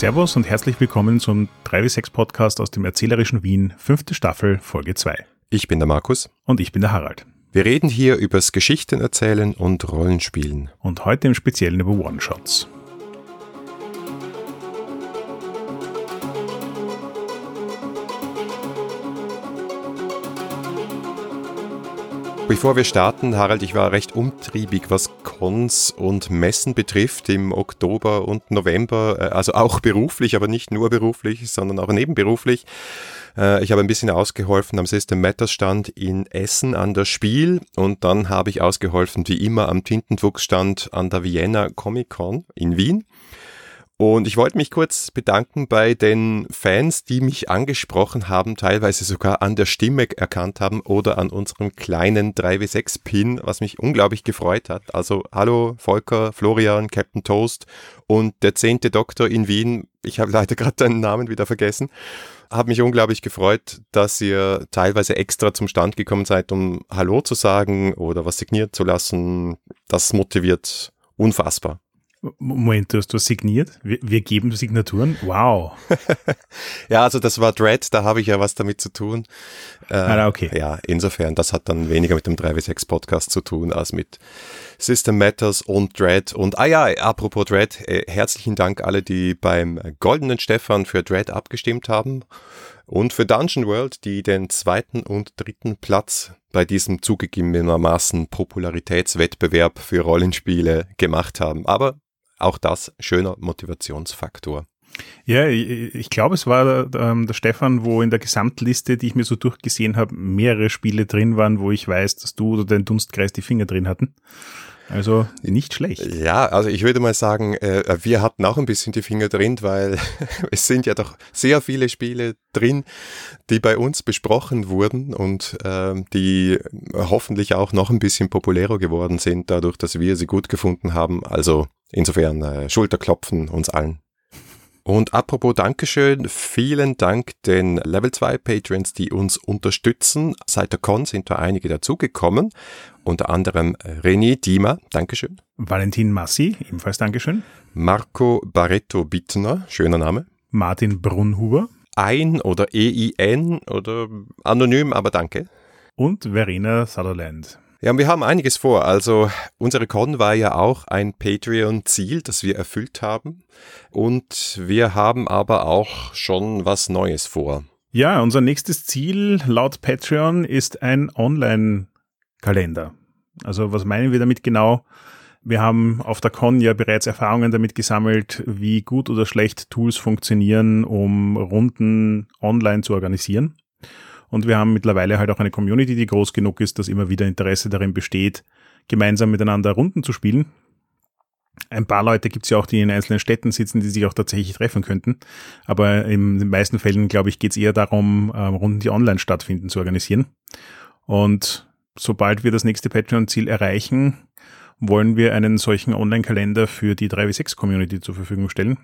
Servus und herzlich willkommen zum 3W6 Podcast aus dem erzählerischen Wien, fünfte Staffel, Folge 2. Ich bin der Markus. Und ich bin der Harald. Wir reden hier übers Geschichten erzählen und Rollenspielen. Und heute im Speziellen über One-Shots. Bevor wir starten, Harald, ich war recht umtriebig, was Cons und Messen betrifft im Oktober und November, äh, also auch beruflich, aber nicht nur beruflich, sondern auch nebenberuflich. Äh, ich habe ein bisschen ausgeholfen am System Matters Stand in Essen an der Spiel und dann habe ich ausgeholfen wie immer am Tintenfuchs Stand an der Vienna Comic Con in Wien. Und ich wollte mich kurz bedanken bei den Fans, die mich angesprochen haben, teilweise sogar an der Stimme erkannt haben oder an unserem kleinen 3W6-Pin, was mich unglaublich gefreut hat. Also hallo Volker, Florian, Captain Toast und der zehnte Doktor in Wien. Ich habe leider gerade deinen Namen wieder vergessen. Hab mich unglaublich gefreut, dass ihr teilweise extra zum Stand gekommen seid, um Hallo zu sagen oder was signiert zu lassen. Das motiviert unfassbar. Moment, du hast was signiert? Wir, wir geben Signaturen? Wow. ja, also das war Dread, da habe ich ja was damit zu tun. Äh, ah, okay. Ja, insofern, das hat dann weniger mit dem 3W6 Podcast zu tun, als mit System Matters und Dread. Und ah ja, apropos Dread, äh, herzlichen Dank alle, die beim Goldenen Stefan für Dread abgestimmt haben und für Dungeon World, die den zweiten und dritten Platz bei diesem zugegebenermaßen Popularitätswettbewerb für Rollenspiele gemacht haben. Aber auch das schöner Motivationsfaktor. Ja, ich, glaube, es war ähm, der Stefan, wo in der Gesamtliste, die ich mir so durchgesehen habe, mehrere Spiele drin waren, wo ich weiß, dass du oder dein Dunstkreis die Finger drin hatten. Also nicht schlecht. Ja, also ich würde mal sagen, äh, wir hatten auch ein bisschen die Finger drin, weil es sind ja doch sehr viele Spiele drin, die bei uns besprochen wurden und äh, die hoffentlich auch noch ein bisschen populärer geworden sind, dadurch, dass wir sie gut gefunden haben. Also insofern äh, Schulterklopfen uns allen. Und apropos Dankeschön, vielen Dank den Level 2 Patrons, die uns unterstützen. Seit der Con sind da einige dazugekommen, unter anderem René Diemer, Dankeschön. Valentin Massi, ebenfalls Dankeschön. Marco Barretto Bittner, schöner Name. Martin Brunhuber. Ein oder EIN oder anonym, aber danke. Und Verena Sutherland. Ja, wir haben einiges vor. Also unsere Con war ja auch ein Patreon-Ziel, das wir erfüllt haben. Und wir haben aber auch schon was Neues vor. Ja, unser nächstes Ziel laut Patreon ist ein Online-Kalender. Also was meinen wir damit genau? Wir haben auf der Con ja bereits Erfahrungen damit gesammelt, wie gut oder schlecht Tools funktionieren, um Runden online zu organisieren. Und wir haben mittlerweile halt auch eine Community, die groß genug ist, dass immer wieder Interesse darin besteht, gemeinsam miteinander Runden zu spielen. Ein paar Leute gibt es ja auch, die in einzelnen Städten sitzen, die sich auch tatsächlich treffen könnten. Aber in den meisten Fällen, glaube ich, geht es eher darum, ähm, Runden, die online stattfinden, zu organisieren. Und sobald wir das nächste Patreon-Ziel erreichen, wollen wir einen solchen Online-Kalender für die 3W6-Community zur Verfügung stellen.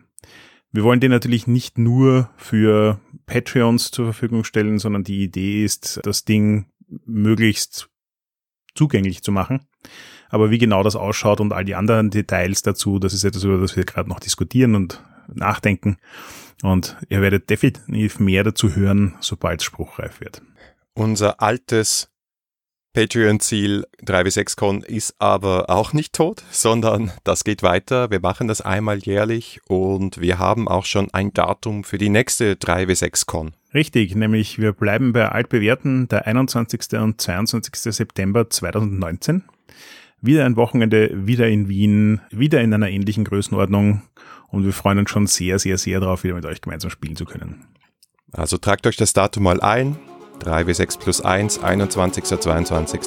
Wir wollen den natürlich nicht nur für Patreons zur Verfügung stellen, sondern die Idee ist, das Ding möglichst zugänglich zu machen. Aber wie genau das ausschaut und all die anderen Details dazu, das ist etwas, über das wir gerade noch diskutieren und nachdenken. Und ihr werdet definitiv mehr dazu hören, sobald es spruchreif wird. Unser altes Patreon-Ziel 3W6Con ist aber auch nicht tot, sondern das geht weiter. Wir machen das einmal jährlich und wir haben auch schon ein Datum für die nächste 3W6Con. Richtig, nämlich wir bleiben bei altbewährten der 21. und 22. September 2019. Wieder ein Wochenende, wieder in Wien, wieder in einer ähnlichen Größenordnung und wir freuen uns schon sehr, sehr, sehr darauf, wieder mit euch gemeinsam spielen zu können. Also tragt euch das Datum mal ein, 3W6 plus 1, 21. 22.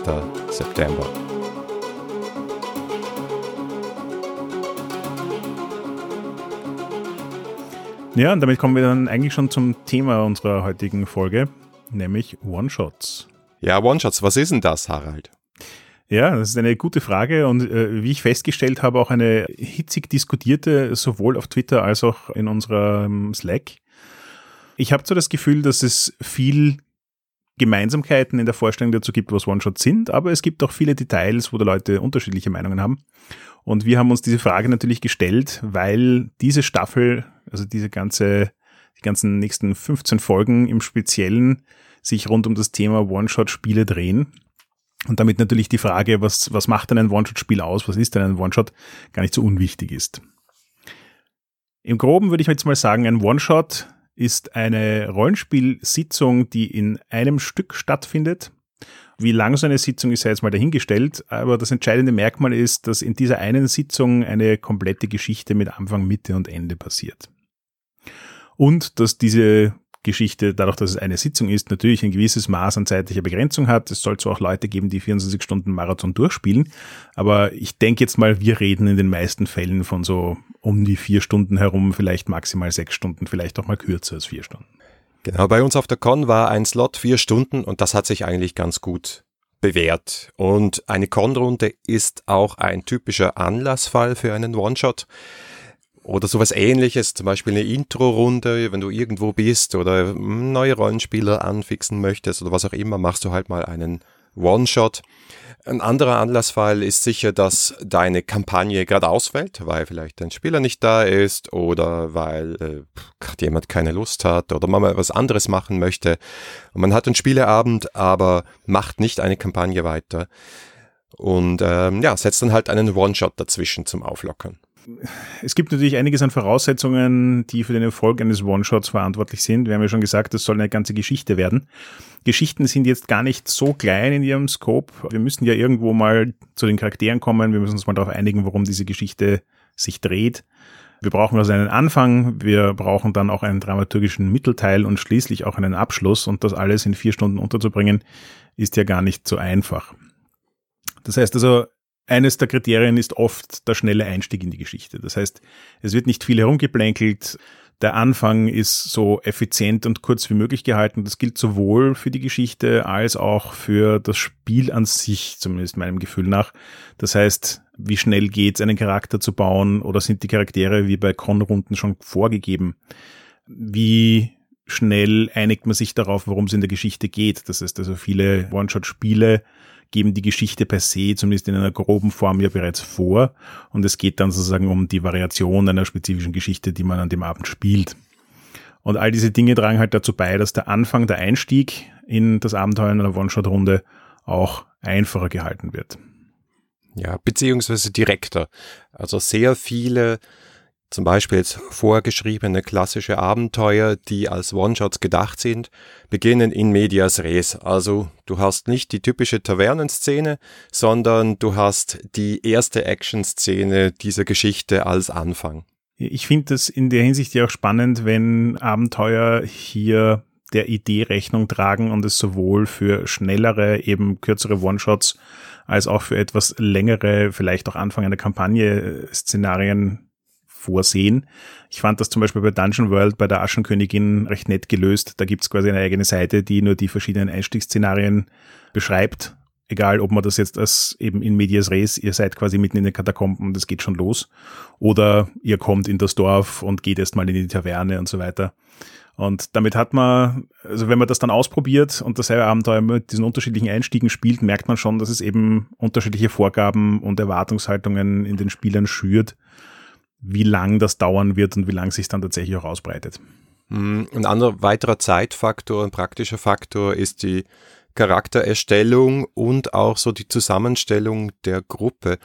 September. Ja, und damit kommen wir dann eigentlich schon zum Thema unserer heutigen Folge, nämlich One-Shots. Ja, One-Shots, was ist denn das, Harald? Ja, das ist eine gute Frage und äh, wie ich festgestellt habe, auch eine hitzig diskutierte, sowohl auf Twitter als auch in unserem Slack. Ich habe so das Gefühl, dass es viel Gemeinsamkeiten in der Vorstellung dazu gibt, was One-Shots sind, aber es gibt auch viele Details, wo da Leute unterschiedliche Meinungen haben. Und wir haben uns diese Frage natürlich gestellt, weil diese Staffel also diese ganze, die ganzen nächsten 15 Folgen im Speziellen sich rund um das Thema One-Shot-Spiele drehen. Und damit natürlich die Frage, was, was macht denn ein One-Shot-Spiel aus, was ist denn ein One-Shot, gar nicht so unwichtig ist. Im Groben würde ich jetzt mal sagen, ein One-Shot ist eine Rollenspielsitzung, die in einem Stück stattfindet. Wie lang so eine Sitzung ist, sei jetzt mal dahingestellt, aber das entscheidende Merkmal ist, dass in dieser einen Sitzung eine komplette Geschichte mit Anfang, Mitte und Ende passiert. Und dass diese Geschichte, dadurch, dass es eine Sitzung ist, natürlich ein gewisses Maß an zeitlicher Begrenzung hat. Es soll zwar auch Leute geben, die 24 Stunden Marathon durchspielen, aber ich denke jetzt mal, wir reden in den meisten Fällen von so um die vier Stunden herum, vielleicht maximal sechs Stunden, vielleicht auch mal kürzer als vier Stunden. Genau, bei uns auf der Con war ein Slot vier Stunden und das hat sich eigentlich ganz gut bewährt. Und eine Con-Runde ist auch ein typischer Anlassfall für einen One-Shot oder sowas ähnliches, zum Beispiel eine Intro-Runde, wenn du irgendwo bist oder neue Rollenspieler anfixen möchtest oder was auch immer, machst du halt mal einen One-Shot. Ein anderer Anlassfall ist sicher, dass deine Kampagne gerade ausfällt, weil vielleicht dein Spieler nicht da ist oder weil äh, jemand keine Lust hat oder man mal was anderes machen möchte. Und man hat einen Spieleabend, aber macht nicht eine Kampagne weiter. Und ähm, ja, setzt dann halt einen One-Shot dazwischen zum Auflockern es gibt natürlich einiges an Voraussetzungen, die für den Erfolg eines One-Shots verantwortlich sind. Wir haben ja schon gesagt, das soll eine ganze Geschichte werden. Geschichten sind jetzt gar nicht so klein in ihrem Scope. Wir müssen ja irgendwo mal zu den Charakteren kommen. Wir müssen uns mal darauf einigen, worum diese Geschichte sich dreht. Wir brauchen also einen Anfang, wir brauchen dann auch einen dramaturgischen Mittelteil und schließlich auch einen Abschluss. Und das alles in vier Stunden unterzubringen, ist ja gar nicht so einfach. Das heißt also, eines der Kriterien ist oft der schnelle Einstieg in die Geschichte. Das heißt, es wird nicht viel herumgeplänkelt. Der Anfang ist so effizient und kurz wie möglich gehalten. Das gilt sowohl für die Geschichte als auch für das Spiel an sich, zumindest meinem Gefühl nach. Das heißt, wie schnell geht's, einen Charakter zu bauen oder sind die Charaktere wie bei Con-Runden schon vorgegeben? Wie schnell einigt man sich darauf, worum es in der Geschichte geht? Das heißt also viele One-Shot-Spiele geben die Geschichte per se, zumindest in einer groben Form, ja bereits vor. Und es geht dann sozusagen um die Variation einer spezifischen Geschichte, die man an dem Abend spielt. Und all diese Dinge tragen halt dazu bei, dass der Anfang, der Einstieg in das Abenteuer in einer One-Shot-Runde auch einfacher gehalten wird. Ja, beziehungsweise direkter. Also sehr viele zum Beispiel jetzt vorgeschriebene klassische Abenteuer, die als One-Shots gedacht sind, beginnen in medias res. Also du hast nicht die typische Tavernenszene, sondern du hast die erste Action-Szene dieser Geschichte als Anfang. Ich finde das in der Hinsicht ja auch spannend, wenn Abenteuer hier der Idee Rechnung tragen und es sowohl für schnellere, eben kürzere One-Shots als auch für etwas längere, vielleicht auch Anfang einer Kampagne Szenarien vorsehen. Ich fand das zum Beispiel bei Dungeon World bei der Aschenkönigin recht nett gelöst. Da gibt's quasi eine eigene Seite, die nur die verschiedenen Einstiegsszenarien beschreibt. Egal, ob man das jetzt als eben in Medias Res, ihr seid quasi mitten in den Katakomben und es geht schon los. Oder ihr kommt in das Dorf und geht erstmal in die Taverne und so weiter. Und damit hat man, also wenn man das dann ausprobiert und dasselbe Abenteuer mit diesen unterschiedlichen Einstiegen spielt, merkt man schon, dass es eben unterschiedliche Vorgaben und Erwartungshaltungen in den Spielern schürt wie lang das dauern wird und wie lang sich dann tatsächlich auch ausbreitet. Mm, ein anderer weiterer Zeitfaktor, ein praktischer Faktor ist die Charaktererstellung und auch so die Zusammenstellung der Gruppe.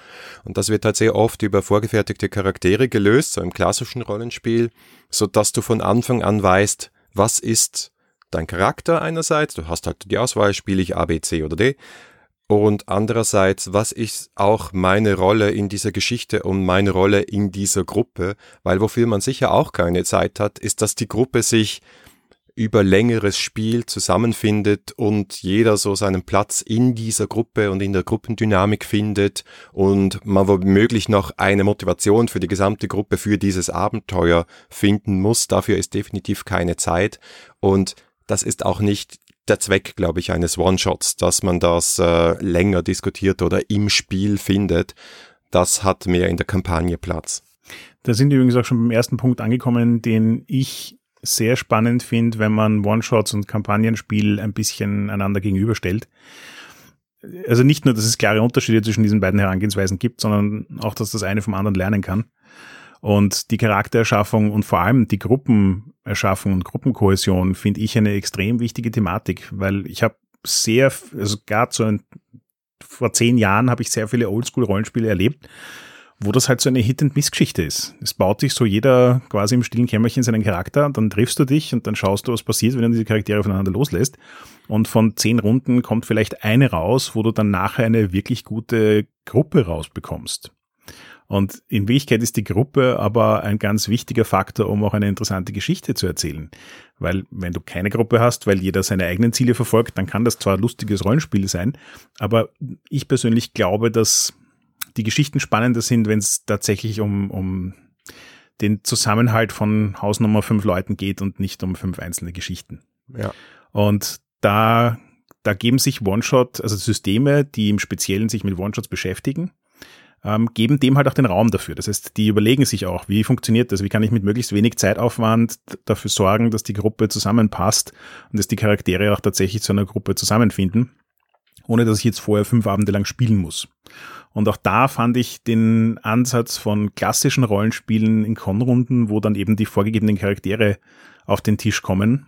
Und das wird halt sehr oft über vorgefertigte Charaktere gelöst, so im klassischen Rollenspiel, so dass du von Anfang an weißt, was ist dein Charakter einerseits, du hast halt die Auswahl, spiele ich A, B, C oder D, und andererseits, was ist auch meine Rolle in dieser Geschichte und meine Rolle in dieser Gruppe? Weil wofür man sicher auch keine Zeit hat, ist, dass die Gruppe sich über längeres Spiel zusammenfindet und jeder so seinen Platz in dieser Gruppe und in der Gruppendynamik findet und man womöglich noch eine Motivation für die gesamte Gruppe für dieses Abenteuer finden muss. Dafür ist definitiv keine Zeit und das ist auch nicht der Zweck, glaube ich, eines One-Shots, dass man das äh, länger diskutiert oder im Spiel findet. Das hat mehr in der Kampagne Platz. Da sind wir übrigens auch schon beim ersten Punkt angekommen, den ich sehr spannend finde, wenn man One-Shots und Kampagnenspiel ein bisschen einander gegenüberstellt. Also nicht nur, dass es klare Unterschiede zwischen diesen beiden Herangehensweisen gibt, sondern auch, dass das eine vom anderen lernen kann. Und die Charaktererschaffung und vor allem die Gruppenerschaffung und Gruppenkohäsion finde ich eine extrem wichtige Thematik, weil ich habe sehr, also gerade so ein, vor zehn Jahren habe ich sehr viele Oldschool-Rollenspiele erlebt, wo das halt so eine Hit-and-Miss-Geschichte ist. Es baut sich so jeder quasi im stillen Kämmerchen seinen Charakter, dann triffst du dich und dann schaust du, was passiert, wenn du diese Charaktere voneinander loslässt. Und von zehn Runden kommt vielleicht eine raus, wo du dann nachher eine wirklich gute Gruppe rausbekommst. Und in Wirklichkeit ist die Gruppe aber ein ganz wichtiger Faktor, um auch eine interessante Geschichte zu erzählen. Weil wenn du keine Gruppe hast, weil jeder seine eigenen Ziele verfolgt, dann kann das zwar ein lustiges Rollenspiel sein, aber ich persönlich glaube, dass die Geschichten spannender sind, wenn es tatsächlich um, um den Zusammenhalt von Hausnummer fünf Leuten geht und nicht um fünf einzelne Geschichten. Ja. Und da, da geben sich One-Shot, also Systeme, die im Speziellen sich mit One-Shots beschäftigen, ähm, geben dem halt auch den Raum dafür. Das heißt, die überlegen sich auch, wie funktioniert das? Wie kann ich mit möglichst wenig Zeitaufwand dafür sorgen, dass die Gruppe zusammenpasst und dass die Charaktere auch tatsächlich zu einer Gruppe zusammenfinden, ohne dass ich jetzt vorher fünf Abende lang spielen muss. Und auch da fand ich den Ansatz von klassischen Rollenspielen in Konrunden, wo dann eben die vorgegebenen Charaktere auf den Tisch kommen,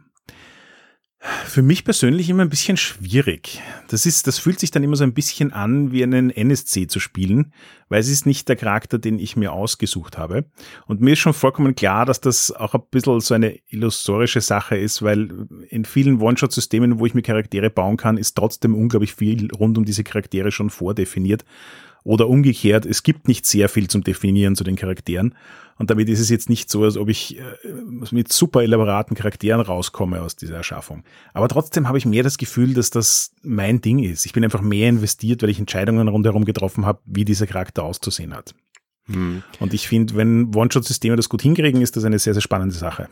für mich persönlich immer ein bisschen schwierig. Das ist, das fühlt sich dann immer so ein bisschen an, wie einen NSC zu spielen, weil es ist nicht der Charakter, den ich mir ausgesucht habe. Und mir ist schon vollkommen klar, dass das auch ein bisschen so eine illusorische Sache ist, weil in vielen One-Shot-Systemen, wo ich mir Charaktere bauen kann, ist trotzdem unglaublich viel rund um diese Charaktere schon vordefiniert. Oder umgekehrt, es gibt nicht sehr viel zum Definieren zu den Charakteren. Und damit ist es jetzt nicht so, als ob ich äh, mit super elaboraten Charakteren rauskomme aus dieser Erschaffung. Aber trotzdem habe ich mehr das Gefühl, dass das mein Ding ist. Ich bin einfach mehr investiert, weil ich Entscheidungen rundherum getroffen habe, wie dieser Charakter auszusehen hat. Hm. Und ich finde, wenn One-Shot-Systeme das gut hinkriegen, ist das eine sehr, sehr spannende Sache.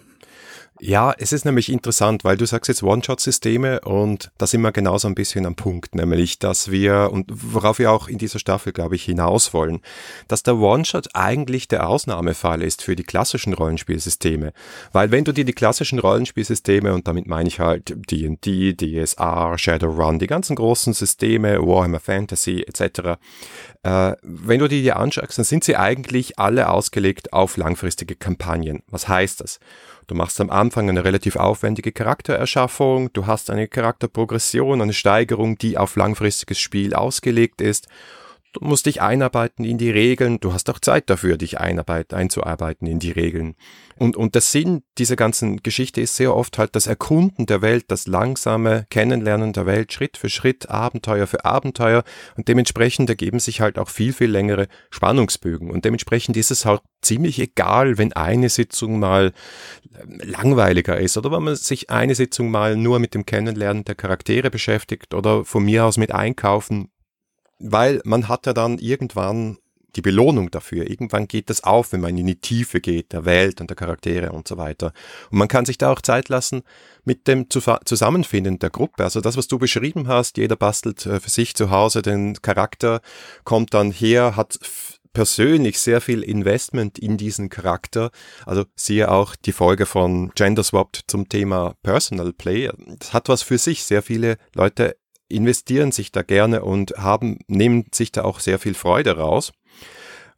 Ja, es ist nämlich interessant, weil du sagst jetzt One-Shot-Systeme und da sind wir genauso ein bisschen am Punkt, nämlich, dass wir, und worauf wir auch in dieser Staffel, glaube ich, hinaus wollen, dass der One-Shot eigentlich der Ausnahmefall ist für die klassischen Rollenspielsysteme. Weil wenn du dir die klassischen Rollenspielsysteme, und damit meine ich halt D&D, DSR, Shadowrun, die ganzen großen Systeme, Warhammer Fantasy etc., äh, wenn du die dir anschaust, dann sind sie eigentlich alle ausgelegt auf langfristige Kampagnen. Was heißt das? Du machst am Anfang eine relativ aufwendige Charaktererschaffung, du hast eine Charakterprogression, eine Steigerung, die auf langfristiges Spiel ausgelegt ist Du musst dich einarbeiten in die Regeln. Du hast auch Zeit dafür, dich einzuarbeiten in die Regeln. Und, und der Sinn dieser ganzen Geschichte ist sehr oft halt das Erkunden der Welt, das langsame Kennenlernen der Welt, Schritt für Schritt, Abenteuer für Abenteuer. Und dementsprechend ergeben sich halt auch viel, viel längere Spannungsbögen. Und dementsprechend ist es halt ziemlich egal, wenn eine Sitzung mal ähm, langweiliger ist oder wenn man sich eine Sitzung mal nur mit dem Kennenlernen der Charaktere beschäftigt oder von mir aus mit Einkaufen weil man hat ja dann irgendwann die Belohnung dafür. Irgendwann geht das auf, wenn man in die Tiefe geht, der Welt und der Charaktere und so weiter. Und man kann sich da auch Zeit lassen mit dem Zusammenfinden der Gruppe. Also das, was du beschrieben hast, jeder bastelt äh, für sich zu Hause den Charakter, kommt dann her, hat persönlich sehr viel Investment in diesen Charakter. Also siehe auch die Folge von Gender Swapped zum Thema Personal Play. Das hat was für sich. Sehr viele Leute investieren sich da gerne und haben, nehmen sich da auch sehr viel Freude raus.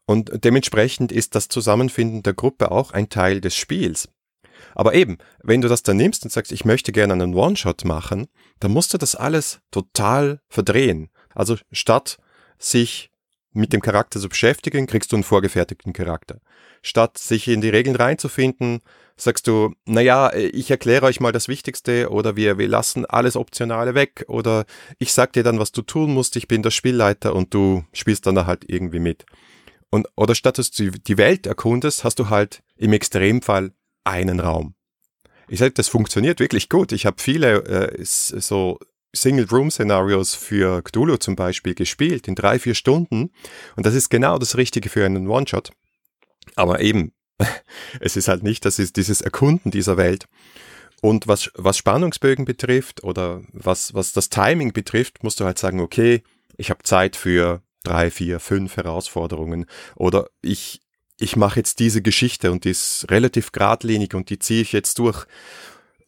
Und dementsprechend ist das Zusammenfinden der Gruppe auch ein Teil des Spiels. Aber eben, wenn du das dann nimmst und sagst, ich möchte gerne einen One-Shot machen, dann musst du das alles total verdrehen. Also statt sich mit dem Charakter zu beschäftigen, kriegst du einen vorgefertigten Charakter. Statt sich in die Regeln reinzufinden, sagst du, naja, ich erkläre euch mal das Wichtigste oder wir, wir lassen alles Optionale weg oder ich sag dir dann, was du tun musst, ich bin der Spielleiter und du spielst dann halt irgendwie mit. Und, oder statt dass du die Welt erkundest, hast du halt im Extremfall einen Raum. Ich sage, das funktioniert wirklich gut. Ich habe viele äh, so Single-Room-Szenarios für Cthulhu zum Beispiel gespielt in drei, vier Stunden. Und das ist genau das Richtige für einen One-Shot. Aber eben, es ist halt nicht, das ist dieses Erkunden dieser Welt. Und was, was Spannungsbögen betrifft oder was, was das Timing betrifft, musst du halt sagen, okay, ich habe Zeit für drei, vier, fünf Herausforderungen oder ich, ich mache jetzt diese Geschichte und die ist relativ geradlinig und die ziehe ich jetzt durch.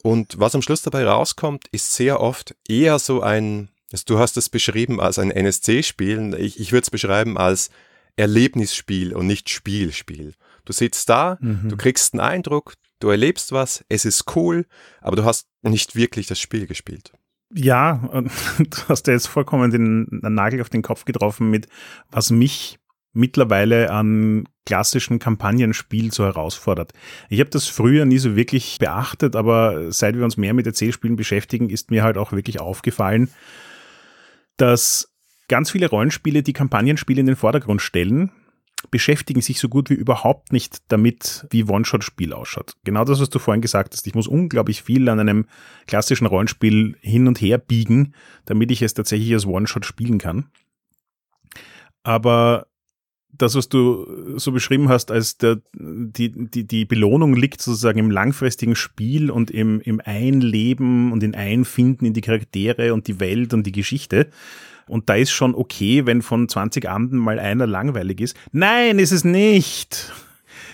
Und was am Schluss dabei rauskommt, ist sehr oft eher so ein, also du hast es beschrieben als ein NSC-Spiel, ich, ich würde es beschreiben als Erlebnisspiel und nicht Spielspiel. Du sitzt da, mhm. du kriegst einen Eindruck, du erlebst was, es ist cool, aber du hast nicht wirklich das Spiel gespielt. Ja, du hast ja jetzt vollkommen den, den Nagel auf den Kopf getroffen mit, was mich mittlerweile an klassischen Kampagnenspiel so herausfordert. Ich habe das früher nie so wirklich beachtet, aber seit wir uns mehr mit Erzählspielen beschäftigen, ist mir halt auch wirklich aufgefallen, dass ganz viele Rollenspiele, die Kampagnenspiele in den Vordergrund stellen, beschäftigen sich so gut wie überhaupt nicht damit, wie One-Shot-Spiel ausschaut. Genau das, was du vorhin gesagt hast. Ich muss unglaublich viel an einem klassischen Rollenspiel hin und her biegen, damit ich es tatsächlich als One-Shot spielen kann. Aber das, was du so beschrieben hast, als der, die, die, die Belohnung liegt sozusagen im langfristigen Spiel und im, im Einleben und in Einfinden in die Charaktere und die Welt und die Geschichte. Und da ist schon okay, wenn von 20 Abenden mal einer langweilig ist. Nein, ist es nicht.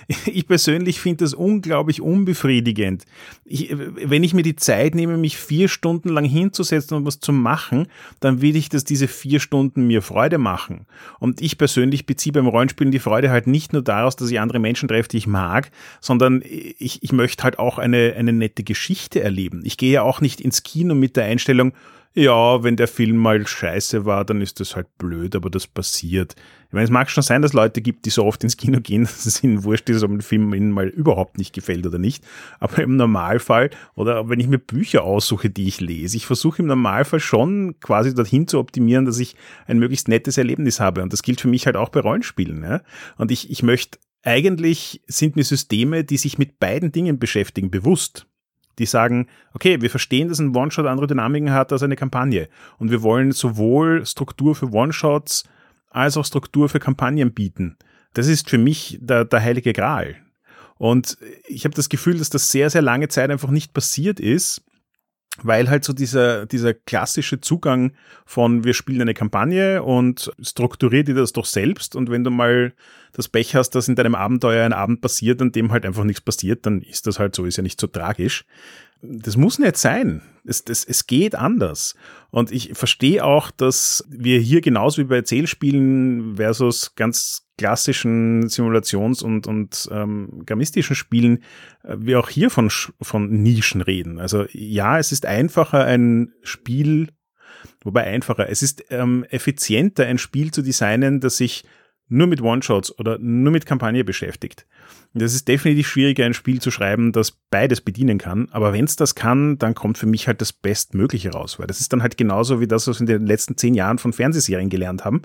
Ich persönlich finde das unglaublich unbefriedigend. Ich, wenn ich mir die Zeit nehme, mich vier Stunden lang hinzusetzen und was zu machen, dann will ich, dass diese vier Stunden mir Freude machen. Und ich persönlich beziehe beim Rollenspielen die Freude halt nicht nur daraus, dass ich andere Menschen treffe, die ich mag, sondern ich, ich möchte halt auch eine, eine nette Geschichte erleben. Ich gehe ja auch nicht ins Kino mit der Einstellung, ja, wenn der Film mal scheiße war, dann ist das halt blöd, aber das passiert. Ich meine, es mag schon sein, dass Leute gibt, die so oft ins Kino gehen, dass es ihnen wurscht ist, ob ein Film ihnen mal überhaupt nicht gefällt oder nicht. Aber im Normalfall, oder wenn ich mir Bücher aussuche, die ich lese, ich versuche im Normalfall schon quasi dorthin zu optimieren, dass ich ein möglichst nettes Erlebnis habe. Und das gilt für mich halt auch bei Rollenspielen. Ja? Und ich, ich möchte, eigentlich sind mir Systeme, die sich mit beiden Dingen beschäftigen, bewusst die sagen, okay, wir verstehen, dass ein One-Shot andere Dynamiken hat als eine Kampagne. Und wir wollen sowohl Struktur für One-Shots als auch Struktur für Kampagnen bieten. Das ist für mich der, der heilige Gral. Und ich habe das Gefühl, dass das sehr, sehr lange Zeit einfach nicht passiert ist, weil halt so dieser, dieser klassische Zugang von wir spielen eine Kampagne und strukturiert dir das doch selbst und wenn du mal das Pech hast, dass in deinem Abenteuer ein Abend passiert, an dem halt einfach nichts passiert, dann ist das halt so, ist ja nicht so tragisch. Das muss nicht sein. Es, das, es geht anders. Und ich verstehe auch, dass wir hier genauso wie bei Erzählspielen versus ganz klassischen Simulations- und, und ähm, gamistischen Spielen, äh, wir auch hier von, von Nischen reden. Also ja, es ist einfacher, ein Spiel, wobei einfacher, es ist ähm, effizienter, ein Spiel zu designen, das sich nur mit One-Shots oder nur mit Kampagne beschäftigt. Das ist definitiv schwieriger, ein Spiel zu schreiben, das beides bedienen kann. Aber wenn es das kann, dann kommt für mich halt das Bestmögliche raus. Weil das ist dann halt genauso wie das, was wir in den letzten zehn Jahren von Fernsehserien gelernt haben.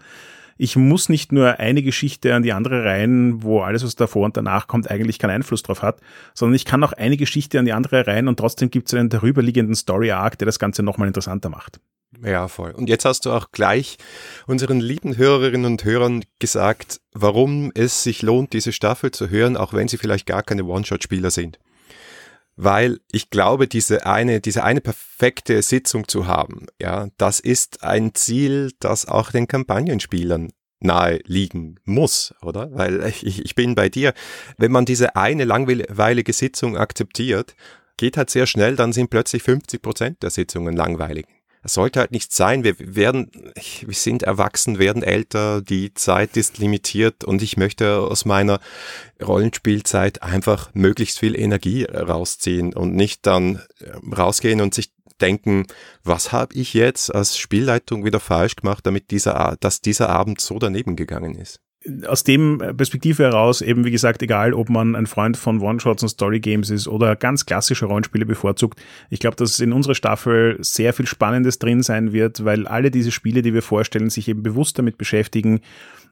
Ich muss nicht nur eine Geschichte an die andere rein, wo alles, was davor und danach kommt, eigentlich keinen Einfluss drauf hat, sondern ich kann auch eine Geschichte an die andere rein und trotzdem gibt es einen darüberliegenden Story-Arc, der das Ganze nochmal interessanter macht. Ja, voll. Und jetzt hast du auch gleich unseren lieben Hörerinnen und Hörern gesagt, warum es sich lohnt, diese Staffel zu hören, auch wenn sie vielleicht gar keine One-Shot-Spieler sind. Weil ich glaube, diese eine, diese eine perfekte Sitzung zu haben, ja, das ist ein Ziel, das auch den Kampagnenspielern nahe liegen muss, oder? Weil ich, ich bin bei dir. Wenn man diese eine langweilige Sitzung akzeptiert, geht halt sehr schnell, dann sind plötzlich 50 Prozent der Sitzungen langweilig. Es sollte halt nicht sein. Wir werden, wir sind erwachsen, werden älter, die Zeit ist limitiert und ich möchte aus meiner Rollenspielzeit einfach möglichst viel Energie rausziehen und nicht dann äh, rausgehen und sich denken, was habe ich jetzt als Spielleitung wieder falsch gemacht, damit dieser, dass dieser Abend so daneben gegangen ist aus dem Perspektive heraus, eben wie gesagt, egal ob man ein Freund von One-Shots und Story-Games ist oder ganz klassische Rollenspiele bevorzugt, ich glaube, dass in unserer Staffel sehr viel Spannendes drin sein wird, weil alle diese Spiele, die wir vorstellen, sich eben bewusst damit beschäftigen,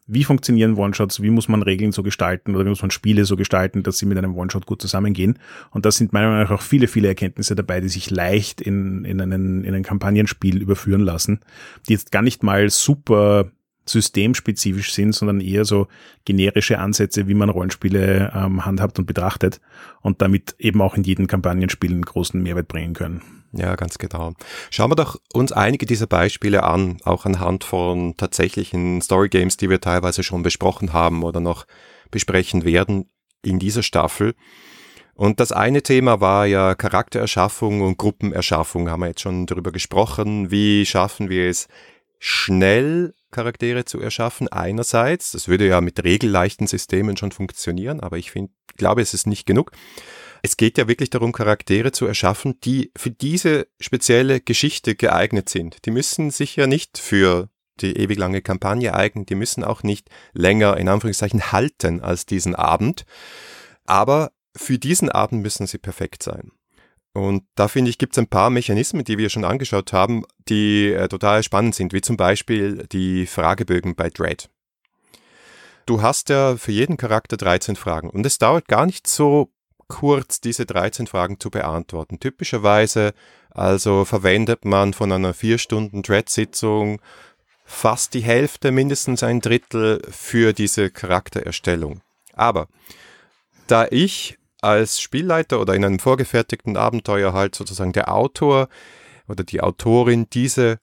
wie funktionieren One-Shots, wie muss man Regeln so gestalten oder wie muss man Spiele so gestalten, dass sie mit einem One-Shot gut zusammengehen. Und da sind meiner Meinung nach auch viele, viele Erkenntnisse dabei, die sich leicht in, in, einen, in ein Kampagnenspiel überführen lassen, die jetzt gar nicht mal super systemspezifisch sind, sondern eher so generische Ansätze, wie man Rollenspiele ähm, handhabt und betrachtet und damit eben auch in jedem Kampagnenspiel einen großen Mehrwert bringen können. Ja, ganz genau. Schauen wir doch uns einige dieser Beispiele an, auch anhand von tatsächlichen Storygames, die wir teilweise schon besprochen haben oder noch besprechen werden in dieser Staffel. Und das eine Thema war ja Charaktererschaffung und Gruppenerschaffung, haben wir jetzt schon darüber gesprochen. Wie schaffen wir es schnell Charaktere zu erschaffen. Einerseits, das würde ja mit regelleichten Systemen schon funktionieren, aber ich finde, glaube, es ist nicht genug. Es geht ja wirklich darum, Charaktere zu erschaffen, die für diese spezielle Geschichte geeignet sind. Die müssen sich ja nicht für die ewig lange Kampagne eignen, die müssen auch nicht länger in Anführungszeichen halten als diesen Abend. Aber für diesen Abend müssen sie perfekt sein. Und da finde ich, gibt es ein paar Mechanismen, die wir schon angeschaut haben, die äh, total spannend sind, wie zum Beispiel die Fragebögen bei Dread. Du hast ja für jeden Charakter 13 Fragen und es dauert gar nicht so kurz, diese 13 Fragen zu beantworten. Typischerweise also verwendet man von einer vier Stunden Dread-Sitzung fast die Hälfte, mindestens ein Drittel für diese Charaktererstellung. Aber da ich als Spielleiter oder in einem vorgefertigten Abenteuer halt sozusagen der Autor oder die Autorin diese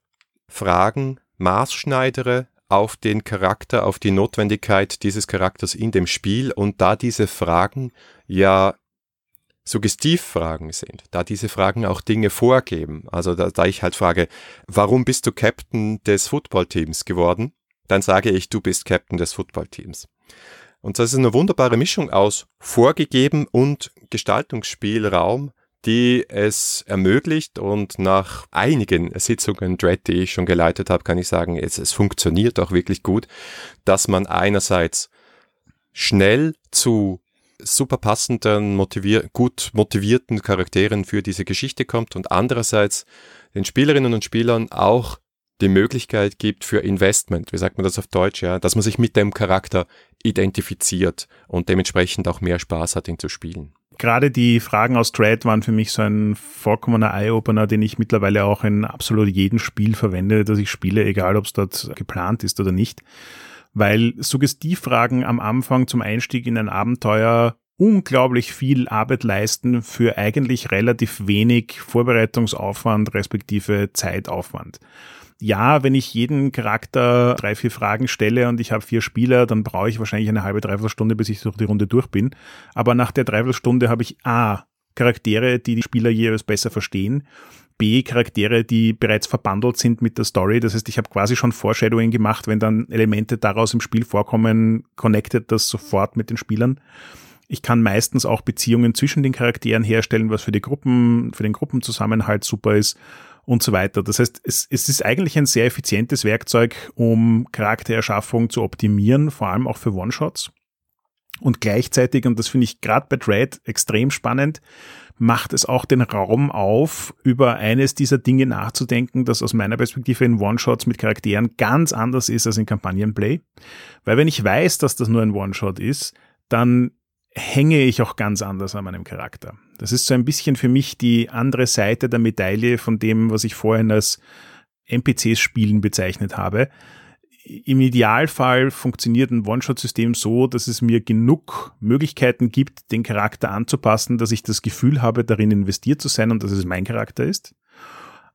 Fragen maßschneidere auf den Charakter, auf die Notwendigkeit dieses Charakters in dem Spiel und da diese Fragen ja Suggestivfragen sind, da diese Fragen auch Dinge vorgeben. Also da, da ich halt frage, warum bist du Captain des Footballteams geworden? Dann sage ich, du bist Captain des Footballteams. Und das ist eine wunderbare Mischung aus vorgegeben und Gestaltungsspielraum, die es ermöglicht und nach einigen Sitzungen Dread, die ich schon geleitet habe, kann ich sagen, es, es funktioniert auch wirklich gut, dass man einerseits schnell zu super passenden, motivier gut motivierten Charakteren für diese Geschichte kommt und andererseits den Spielerinnen und Spielern auch die Möglichkeit gibt für Investment, wie sagt man das auf Deutsch, ja, dass man sich mit dem Charakter identifiziert und dementsprechend auch mehr Spaß hat, ihn zu spielen. Gerade die Fragen aus Dread waren für mich so ein vollkommener Eye-Opener, den ich mittlerweile auch in absolut jedem Spiel verwende, das ich spiele, egal ob es dort geplant ist oder nicht. Weil Suggestivfragen am Anfang zum Einstieg in ein Abenteuer unglaublich viel Arbeit leisten für eigentlich relativ wenig Vorbereitungsaufwand respektive Zeitaufwand ja, wenn ich jeden Charakter drei, vier Fragen stelle und ich habe vier Spieler, dann brauche ich wahrscheinlich eine halbe, dreiviertel Stunde, bis ich durch die Runde durch bin. Aber nach der dreiviertel Stunde habe ich A, Charaktere, die die Spieler jeweils besser verstehen. B, Charaktere, die bereits verbandelt sind mit der Story. Das heißt, ich habe quasi schon Foreshadowing gemacht, wenn dann Elemente daraus im Spiel vorkommen, connected das sofort mit den Spielern. Ich kann meistens auch Beziehungen zwischen den Charakteren herstellen, was für die Gruppen, für den Gruppenzusammenhalt super ist und so weiter. Das heißt, es, es ist eigentlich ein sehr effizientes Werkzeug, um Charaktererschaffung zu optimieren, vor allem auch für One-Shots. Und gleichzeitig, und das finde ich gerade bei Dread extrem spannend, macht es auch den Raum auf, über eines dieser Dinge nachzudenken, das aus meiner Perspektive in One-Shots mit Charakteren ganz anders ist als in Kampagnenplay. Weil wenn ich weiß, dass das nur ein One-Shot ist, dann hänge ich auch ganz anders an meinem Charakter. Das ist so ein bisschen für mich die andere Seite der Medaille von dem, was ich vorhin als NPCs-Spielen bezeichnet habe. Im Idealfall funktioniert ein One-Shot-System so, dass es mir genug Möglichkeiten gibt, den Charakter anzupassen, dass ich das Gefühl habe, darin investiert zu sein und dass es mein Charakter ist.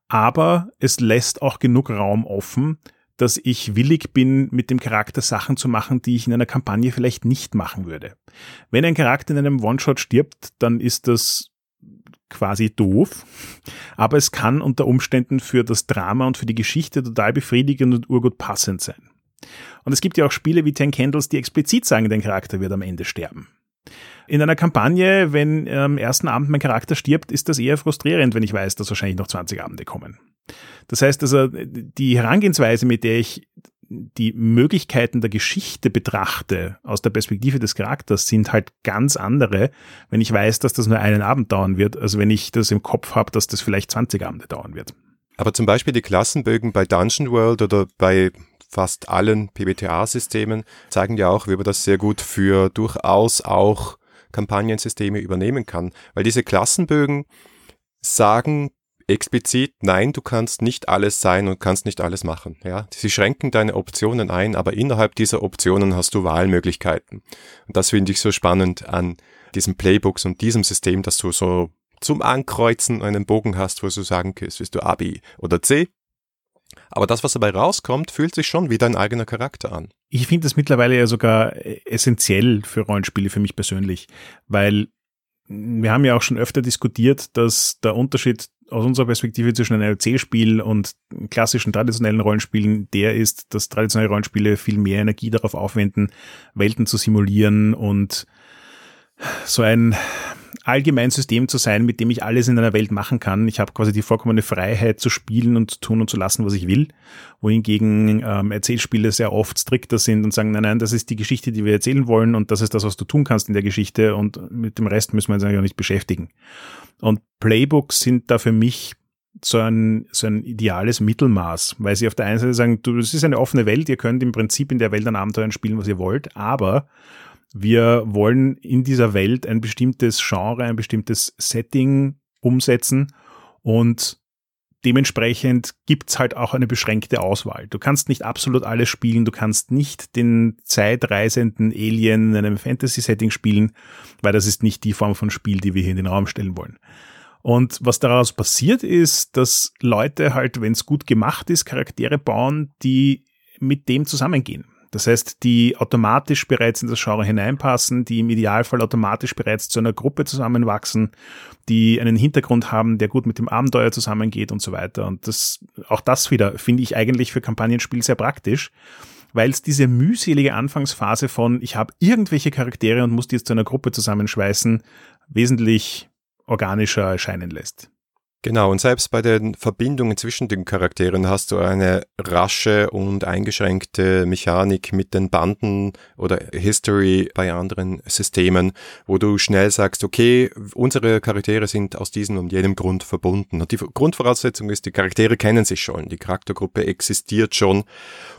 Aber es lässt auch genug Raum offen, dass ich willig bin, mit dem Charakter Sachen zu machen, die ich in einer Kampagne vielleicht nicht machen würde. Wenn ein Charakter in einem One-Shot stirbt, dann ist das quasi doof, aber es kann unter Umständen für das Drama und für die Geschichte total befriedigend und urgut passend sein. Und es gibt ja auch Spiele wie Ten Candles, die explizit sagen, dein Charakter wird am Ende sterben. In einer Kampagne, wenn am ersten Abend mein Charakter stirbt, ist das eher frustrierend, wenn ich weiß, dass wahrscheinlich noch 20 Abende kommen. Das heißt also, die Herangehensweise, mit der ich die Möglichkeiten der Geschichte betrachte aus der Perspektive des Charakters sind halt ganz andere, wenn ich weiß, dass das nur einen Abend dauern wird, als wenn ich das im Kopf habe, dass das vielleicht 20 Abende dauern wird. Aber zum Beispiel die Klassenbögen bei Dungeon World oder bei fast allen PBTA-Systemen zeigen ja auch, wie man das sehr gut für durchaus auch Kampagnensysteme übernehmen kann. Weil diese Klassenbögen sagen explizit, nein, du kannst nicht alles sein und kannst nicht alles machen. Ja, sie schränken deine Optionen ein, aber innerhalb dieser Optionen hast du Wahlmöglichkeiten. Und das finde ich so spannend an diesen Playbooks und diesem System, dass du so zum Ankreuzen einen Bogen hast, wo du sagen kannst, bist du A, B oder C. Aber das, was dabei rauskommt, fühlt sich schon wie dein eigener Charakter an. Ich finde das mittlerweile ja sogar essentiell für Rollenspiele für mich persönlich, weil wir haben ja auch schon öfter diskutiert, dass der Unterschied aus unserer Perspektive zwischen einem Erzählspiel und klassischen traditionellen Rollenspielen der ist, dass traditionelle Rollenspiele viel mehr Energie darauf aufwenden, Welten zu simulieren und so ein allgemein System zu sein, mit dem ich alles in einer Welt machen kann. Ich habe quasi die vollkommene Freiheit zu spielen und zu tun und zu lassen, was ich will. Wohingegen ähm, Erzählspiele sehr oft strikter sind und sagen, nein, nein, das ist die Geschichte, die wir erzählen wollen und das ist das, was du tun kannst in der Geschichte und mit dem Rest müssen wir uns eigentlich auch nicht beschäftigen. Und Playbooks sind da für mich so ein, so ein ideales Mittelmaß, weil sie auf der einen Seite sagen, du, es ist eine offene Welt, ihr könnt im Prinzip in der Welt an Abenteuern spielen, was ihr wollt, aber wir wollen in dieser Welt ein bestimmtes Genre, ein bestimmtes Setting umsetzen und dementsprechend gibt's halt auch eine beschränkte Auswahl. Du kannst nicht absolut alles spielen, du kannst nicht den zeitreisenden Alien in einem Fantasy-Setting spielen, weil das ist nicht die Form von Spiel, die wir hier in den Raum stellen wollen. Und was daraus passiert ist, dass Leute halt, wenn es gut gemacht ist, Charaktere bauen, die mit dem zusammengehen. Das heißt, die automatisch bereits in das Genre hineinpassen, die im Idealfall automatisch bereits zu einer Gruppe zusammenwachsen, die einen Hintergrund haben, der gut mit dem Abenteuer zusammengeht und so weiter. Und das, auch das wieder finde ich eigentlich für Kampagnenspiel sehr praktisch, weil es diese mühselige Anfangsphase von ich habe irgendwelche Charaktere und muss die jetzt zu einer Gruppe zusammenschweißen, wesentlich organischer erscheinen lässt. Genau, und selbst bei den Verbindungen zwischen den Charakteren hast du eine rasche und eingeschränkte Mechanik mit den Banden oder History bei anderen Systemen, wo du schnell sagst, okay, unsere Charaktere sind aus diesem und jenem Grund verbunden. Und die Grundvoraussetzung ist, die Charaktere kennen sich schon, die Charaktergruppe existiert schon.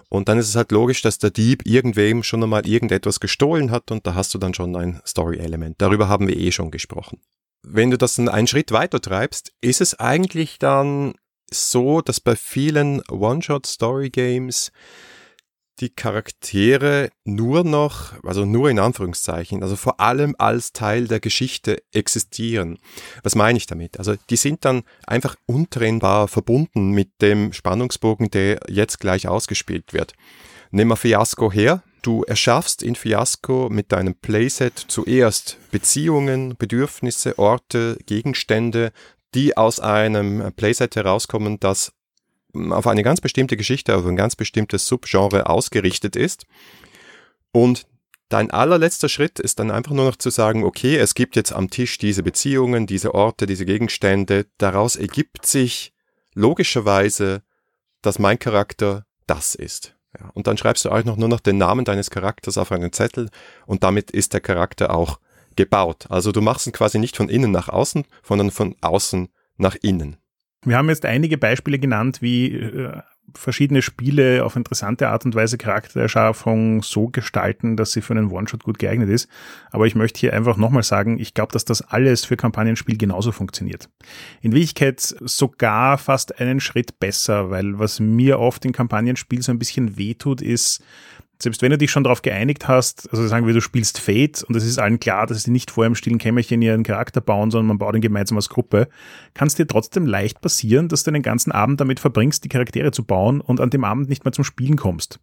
Und dann ist es halt logisch, dass der Dieb irgendwem schon einmal irgendetwas gestohlen hat und da hast du dann schon ein Story-Element. Darüber haben wir eh schon gesprochen wenn du das einen Schritt weiter treibst, ist es eigentlich dann so, dass bei vielen One-Shot-Story-Games die Charaktere nur noch, also nur in Anführungszeichen, also vor allem als Teil der Geschichte existieren. Was meine ich damit? Also die sind dann einfach untrennbar verbunden mit dem Spannungsbogen, der jetzt gleich ausgespielt wird. Nehmen wir Fiasco her, Du erschaffst in Fiasco mit deinem Playset zuerst Beziehungen, Bedürfnisse, Orte, Gegenstände, die aus einem Playset herauskommen, das auf eine ganz bestimmte Geschichte, auf ein ganz bestimmtes Subgenre ausgerichtet ist. Und dein allerletzter Schritt ist dann einfach nur noch zu sagen, okay, es gibt jetzt am Tisch diese Beziehungen, diese Orte, diese Gegenstände. Daraus ergibt sich logischerweise, dass mein Charakter das ist. Ja, und dann schreibst du auch noch nur noch den Namen deines Charakters auf einen Zettel und damit ist der Charakter auch gebaut. Also du machst ihn quasi nicht von innen nach außen, sondern von außen nach innen. Wir haben jetzt einige Beispiele genannt, wie äh, verschiedene Spiele auf interessante Art und Weise Charaktererschaffung so gestalten, dass sie für einen One-Shot gut geeignet ist. Aber ich möchte hier einfach nochmal sagen, ich glaube, dass das alles für Kampagnenspiel genauso funktioniert. In Wirklichkeit sogar fast einen Schritt besser, weil was mir oft in Kampagnenspiel so ein bisschen wehtut, ist, selbst wenn du dich schon darauf geeinigt hast, also sagen wir, du spielst Fate und es ist allen klar, dass sie nicht vor im stillen Kämmerchen ihren Charakter bauen, sondern man baut ihn gemeinsam als Gruppe, kann es dir trotzdem leicht passieren, dass du den ganzen Abend damit verbringst, die Charaktere zu bauen und an dem Abend nicht mehr zum Spielen kommst.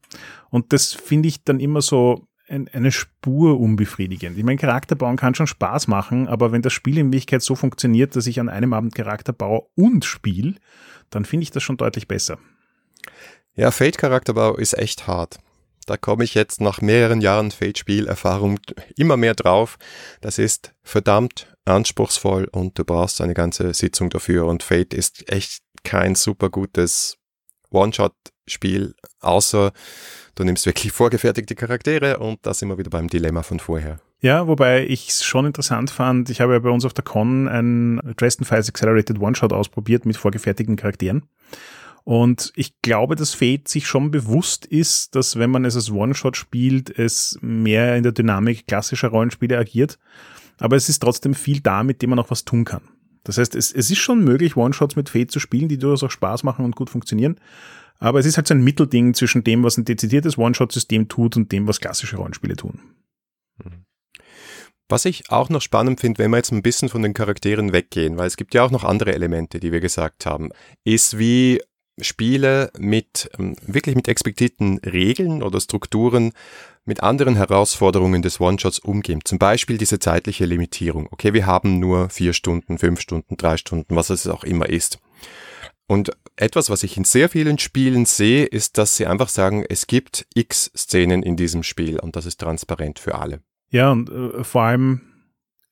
Und das finde ich dann immer so eine Spur unbefriedigend. Ich meine, Charakter bauen kann schon Spaß machen, aber wenn das Spiel in Wirklichkeit so funktioniert, dass ich an einem Abend Charakter baue und spiele, dann finde ich das schon deutlich besser. Ja, Fate-Charakterbau ist echt hart. Da komme ich jetzt nach mehreren Jahren Fate-Spielerfahrung immer mehr drauf. Das ist verdammt anspruchsvoll und du brauchst eine ganze Sitzung dafür. Und Fate ist echt kein super gutes One-Shot-Spiel, außer du nimmst wirklich vorgefertigte Charaktere und das immer wieder beim Dilemma von vorher. Ja, wobei ich es schon interessant fand, ich habe ja bei uns auf der Con ein Dresden Files Accelerated One-Shot ausprobiert mit vorgefertigten Charakteren. Und ich glaube, dass Fate sich schon bewusst ist, dass wenn man es als One-Shot spielt, es mehr in der Dynamik klassischer Rollenspiele agiert. Aber es ist trotzdem viel da, mit dem man auch was tun kann. Das heißt, es, es ist schon möglich, One-Shots mit Fate zu spielen, die durchaus auch Spaß machen und gut funktionieren. Aber es ist halt so ein Mittelding zwischen dem, was ein dezidiertes One-Shot-System tut und dem, was klassische Rollenspiele tun. Was ich auch noch spannend finde, wenn wir jetzt ein bisschen von den Charakteren weggehen, weil es gibt ja auch noch andere Elemente, die wir gesagt haben, ist wie Spiele mit ähm, wirklich mit expliziten Regeln oder Strukturen mit anderen Herausforderungen des One-Shots umgehen. Zum Beispiel diese zeitliche Limitierung. Okay, wir haben nur vier Stunden, fünf Stunden, drei Stunden, was es auch immer ist. Und etwas, was ich in sehr vielen Spielen sehe, ist, dass sie einfach sagen, es gibt x Szenen in diesem Spiel und das ist transparent für alle. Ja, und äh, vor allem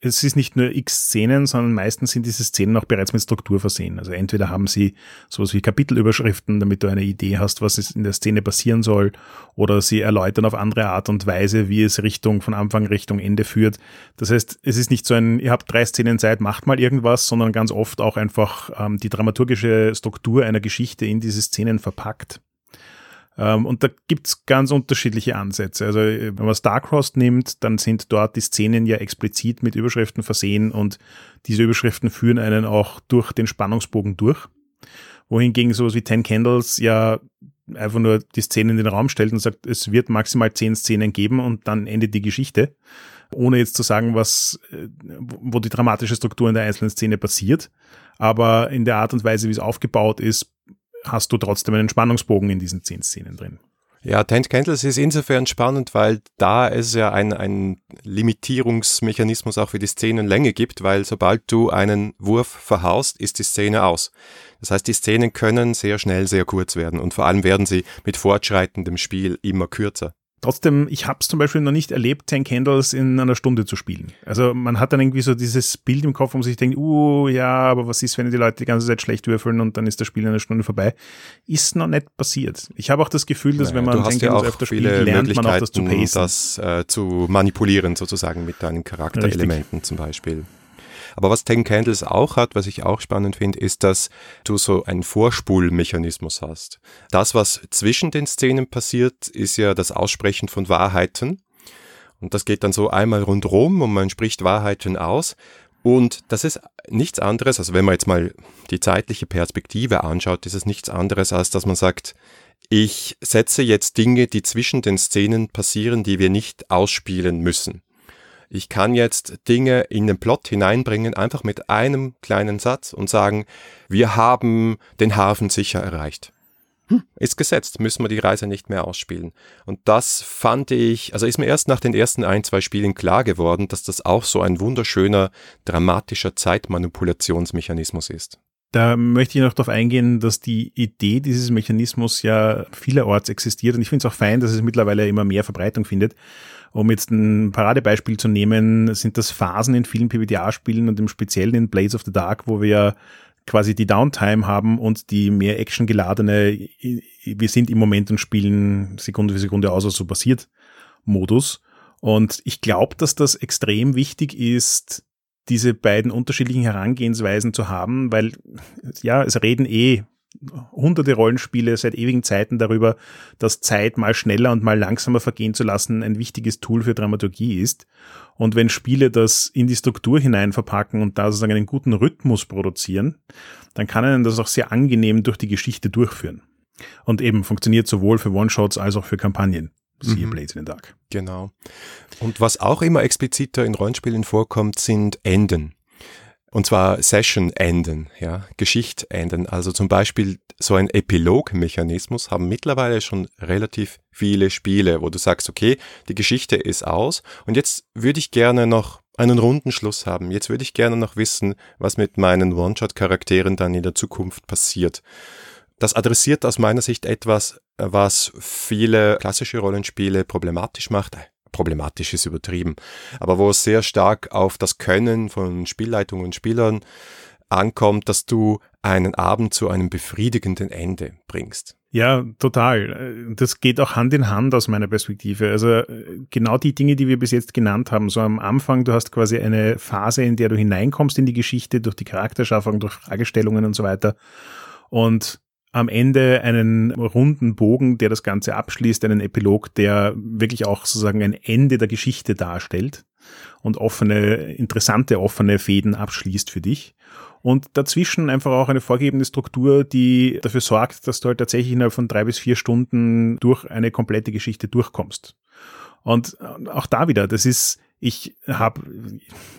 es ist nicht nur x Szenen, sondern meistens sind diese Szenen auch bereits mit Struktur versehen. Also entweder haben sie sowas wie Kapitelüberschriften, damit du eine Idee hast, was in der Szene passieren soll, oder sie erläutern auf andere Art und Weise, wie es Richtung von Anfang Richtung Ende führt. Das heißt, es ist nicht so ein, ihr habt drei Szenen Zeit, macht mal irgendwas, sondern ganz oft auch einfach ähm, die dramaturgische Struktur einer Geschichte in diese Szenen verpackt. Ähm, und da gibt's ganz unterschiedliche Ansätze. Also wenn man Starcrossed nimmt, dann sind dort die Szenen ja explizit mit Überschriften versehen und diese Überschriften führen einen auch durch den Spannungsbogen durch. Wohingegen sowas wie Ten Candles ja einfach nur die Szenen in den Raum stellt und sagt, es wird maximal zehn Szenen geben und dann endet die Geschichte. Ohne jetzt zu sagen, was, äh, wo die dramatische Struktur in der einzelnen Szene passiert. Aber in der Art und Weise, wie es aufgebaut ist, hast du trotzdem einen Spannungsbogen in diesen zehn Szenen drin. Ja, Tent Candles ist insofern spannend, weil da es ja ein, ein Limitierungsmechanismus auch für die Szenenlänge gibt, weil sobald du einen Wurf verhaust, ist die Szene aus. Das heißt, die Szenen können sehr schnell sehr kurz werden und vor allem werden sie mit fortschreitendem Spiel immer kürzer. Trotzdem, ich habe es zum Beispiel noch nicht erlebt, Ten Candles in einer Stunde zu spielen. Also man hat dann irgendwie so dieses Bild im Kopf, wo man sich denkt, uh, ja, aber was ist, wenn die Leute die ganze Zeit schlecht würfeln und dann ist das Spiel in einer Stunde vorbei? Ist noch nicht passiert. Ich habe auch das Gefühl, dass naja, wenn man Ten Candles ja öfter spielt, lernt man auch das zu pacen. das äh, zu manipulieren sozusagen mit deinen Charakterelementen zum Beispiel. Aber was Ten Candles auch hat, was ich auch spannend finde, ist, dass du so einen Vorspulmechanismus hast. Das, was zwischen den Szenen passiert, ist ja das Aussprechen von Wahrheiten. Und das geht dann so einmal rundherum und man spricht Wahrheiten aus. Und das ist nichts anderes, also wenn man jetzt mal die zeitliche Perspektive anschaut, ist es nichts anderes, als dass man sagt, ich setze jetzt Dinge, die zwischen den Szenen passieren, die wir nicht ausspielen müssen. Ich kann jetzt Dinge in den Plot hineinbringen, einfach mit einem kleinen Satz und sagen, wir haben den Hafen sicher erreicht. Hm, ist gesetzt, müssen wir die Reise nicht mehr ausspielen. Und das fand ich, also ist mir erst nach den ersten ein, zwei Spielen klar geworden, dass das auch so ein wunderschöner, dramatischer Zeitmanipulationsmechanismus ist. Da möchte ich noch darauf eingehen, dass die Idee dieses Mechanismus ja vielerorts existiert und ich finde es auch fein, dass es mittlerweile immer mehr Verbreitung findet. Um jetzt ein Paradebeispiel zu nehmen, sind das Phasen in vielen PBTA-Spielen und im Speziellen in Blades of the Dark, wo wir quasi die Downtime haben und die mehr Action geladene, wir sind im Moment und spielen Sekunde für Sekunde aus, was so passiert, Modus. Und ich glaube, dass das extrem wichtig ist, diese beiden unterschiedlichen Herangehensweisen zu haben, weil ja, es reden eh hunderte Rollenspiele seit ewigen Zeiten darüber, dass Zeit mal schneller und mal langsamer vergehen zu lassen ein wichtiges Tool für Dramaturgie ist. Und wenn Spiele das in die Struktur hinein verpacken und da sozusagen einen guten Rhythmus produzieren, dann kann einen das auch sehr angenehm durch die Geschichte durchführen. Und eben funktioniert sowohl für One-Shots als auch für Kampagnen. Siehe mhm. Blades in the Dark. Genau. Und was auch immer expliziter in Rollenspielen vorkommt, sind Enden. Und zwar Session-Enden, ja, Geschicht-Enden. Also zum Beispiel so ein Epilog-Mechanismus haben mittlerweile schon relativ viele Spiele, wo du sagst, okay, die Geschichte ist aus und jetzt würde ich gerne noch einen runden Schluss haben. Jetzt würde ich gerne noch wissen, was mit meinen One-Shot-Charakteren dann in der Zukunft passiert. Das adressiert aus meiner Sicht etwas, was viele klassische Rollenspiele problematisch macht problematisch ist übertrieben, aber wo es sehr stark auf das Können von Spielleitung und Spielern ankommt, dass du einen Abend zu einem befriedigenden Ende bringst. Ja, total. Das geht auch Hand in Hand aus meiner Perspektive. Also genau die Dinge, die wir bis jetzt genannt haben. So am Anfang, du hast quasi eine Phase, in der du hineinkommst in die Geschichte durch die Charakterschaffung, durch Fragestellungen und so weiter. Und am Ende einen runden Bogen, der das Ganze abschließt, einen Epilog, der wirklich auch sozusagen ein Ende der Geschichte darstellt und offene, interessante offene Fäden abschließt für dich. Und dazwischen einfach auch eine vorgegebene Struktur, die dafür sorgt, dass du halt tatsächlich innerhalb von drei bis vier Stunden durch eine komplette Geschichte durchkommst. Und auch da wieder, das ist Ich habe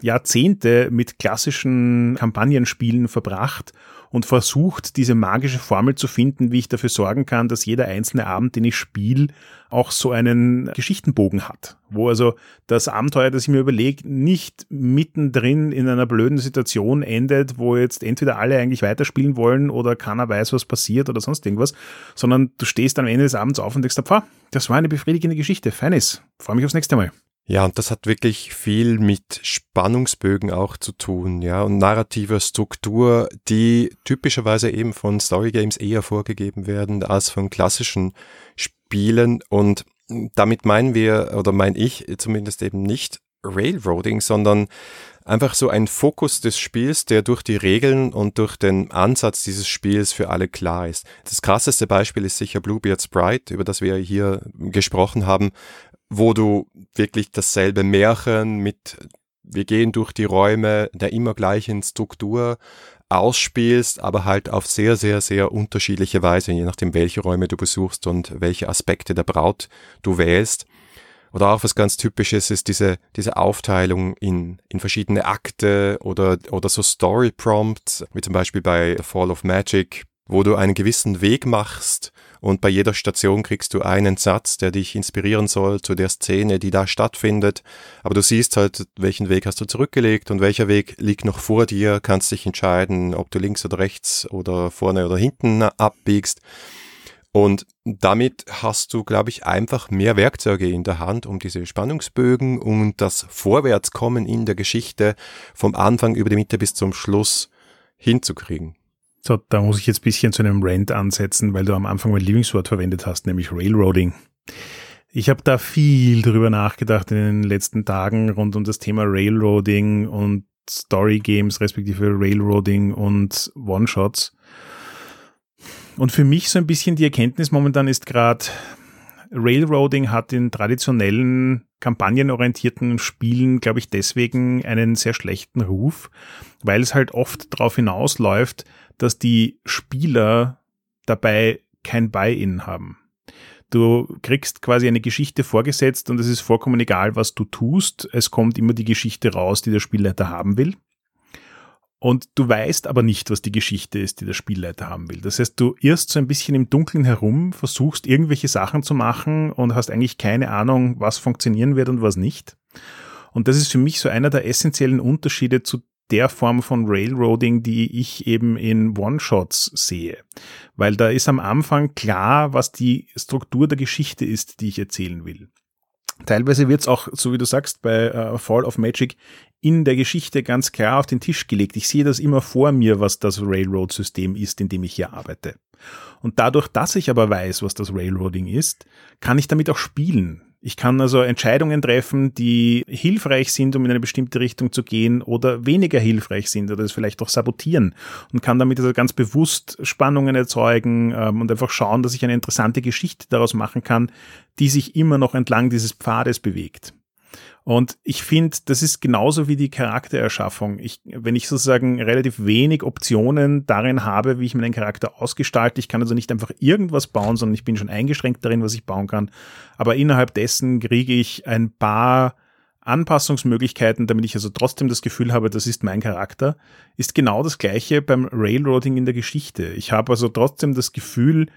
Jahrzehnte mit klassischen Kampagnenspielen verbracht und versucht, diese magische Formel zu finden, wie ich dafür sorgen kann, dass jeder einzelne Abend, den ich spiele, auch so einen Geschichtenbogen hat. Wo also das Abenteuer, das ich mir überlege, nicht mittendrin in einer blöden Situation endet, wo jetzt entweder alle eigentlich weiterspielen wollen oder keiner weiß, was passiert oder sonst irgendwas, sondern du stehst am Ende des Abends auf und denkst, pfah, das war eine befriedigende Geschichte. Feines. Freue mich aufs nächste Mal. Ja, und das hat wirklich viel mit Spannungsbögen auch zu tun, ja, und narrativer Struktur, die typischerweise eben von Storygames eher vorgegeben werden als von klassischen Spielen. Und damit meinen wir, oder mein ich zumindest eben nicht Railroading, sondern einfach so ein Fokus des Spiels, der durch die Regeln und durch den Ansatz dieses Spiels für alle klar ist. Das krasseste Beispiel ist sicher Bluebeard Sprite, über das wir hier gesprochen haben, wo du wirklich dasselbe Märchen mit wir gehen durch die Räume der immer gleichen Struktur ausspielst, aber halt auf sehr, sehr, sehr unterschiedliche Weise, je nachdem, welche Räume du besuchst und welche Aspekte der Braut du wählst. Oder auch was ganz typisches ist diese, diese Aufteilung in, in verschiedene Akte oder, oder so Story Prompts, wie zum Beispiel bei Fall of Magic, wo du einen gewissen Weg machst und bei jeder Station kriegst du einen Satz, der dich inspirieren soll zu der Szene, die da stattfindet. Aber du siehst halt, welchen Weg hast du zurückgelegt und welcher Weg liegt noch vor dir, kannst dich entscheiden, ob du links oder rechts oder vorne oder hinten abbiegst. Und damit hast du, glaube ich, einfach mehr Werkzeuge in der Hand, um diese Spannungsbögen und das Vorwärtskommen in der Geschichte vom Anfang über die Mitte bis zum Schluss hinzukriegen. So, da muss ich jetzt ein bisschen zu einem Rant ansetzen, weil du am Anfang mein Lieblingswort verwendet hast, nämlich Railroading. Ich habe da viel drüber nachgedacht in den letzten Tagen rund um das Thema Railroading und Story Games, respektive Railroading und One-Shots. Und für mich so ein bisschen die Erkenntnis momentan ist gerade, Railroading hat in traditionellen kampagnenorientierten Spielen, glaube ich, deswegen einen sehr schlechten Ruf, weil es halt oft darauf hinausläuft, dass die Spieler dabei kein Buy-in haben. Du kriegst quasi eine Geschichte vorgesetzt und es ist vollkommen egal, was du tust. Es kommt immer die Geschichte raus, die der Spielleiter haben will. Und du weißt aber nicht, was die Geschichte ist, die der Spielleiter haben will. Das heißt, du irrst so ein bisschen im Dunkeln herum, versuchst irgendwelche Sachen zu machen und hast eigentlich keine Ahnung, was funktionieren wird und was nicht. Und das ist für mich so einer der essentiellen Unterschiede zu der Form von Railroading, die ich eben in One-Shots sehe. Weil da ist am Anfang klar, was die Struktur der Geschichte ist, die ich erzählen will. Teilweise wird es auch, so wie du sagst, bei uh, Fall of Magic in der Geschichte ganz klar auf den Tisch gelegt. Ich sehe das immer vor mir, was das Railroad-System ist, in dem ich hier arbeite. Und dadurch, dass ich aber weiß, was das Railroading ist, kann ich damit auch spielen. Ich kann also Entscheidungen treffen, die hilfreich sind, um in eine bestimmte Richtung zu gehen oder weniger hilfreich sind oder es vielleicht auch sabotieren und kann damit also ganz bewusst Spannungen erzeugen ähm, und einfach schauen, dass ich eine interessante Geschichte daraus machen kann, die sich immer noch entlang dieses Pfades bewegt. Und ich finde, das ist genauso wie die Charaktererschaffung. Ich, wenn ich sozusagen relativ wenig Optionen darin habe, wie ich meinen Charakter ausgestalte, ich kann also nicht einfach irgendwas bauen, sondern ich bin schon eingeschränkt darin, was ich bauen kann. Aber innerhalb dessen kriege ich ein paar Anpassungsmöglichkeiten, damit ich also trotzdem das Gefühl habe, das ist mein Charakter, ist genau das gleiche beim Railroading in der Geschichte. Ich habe also trotzdem das Gefühl,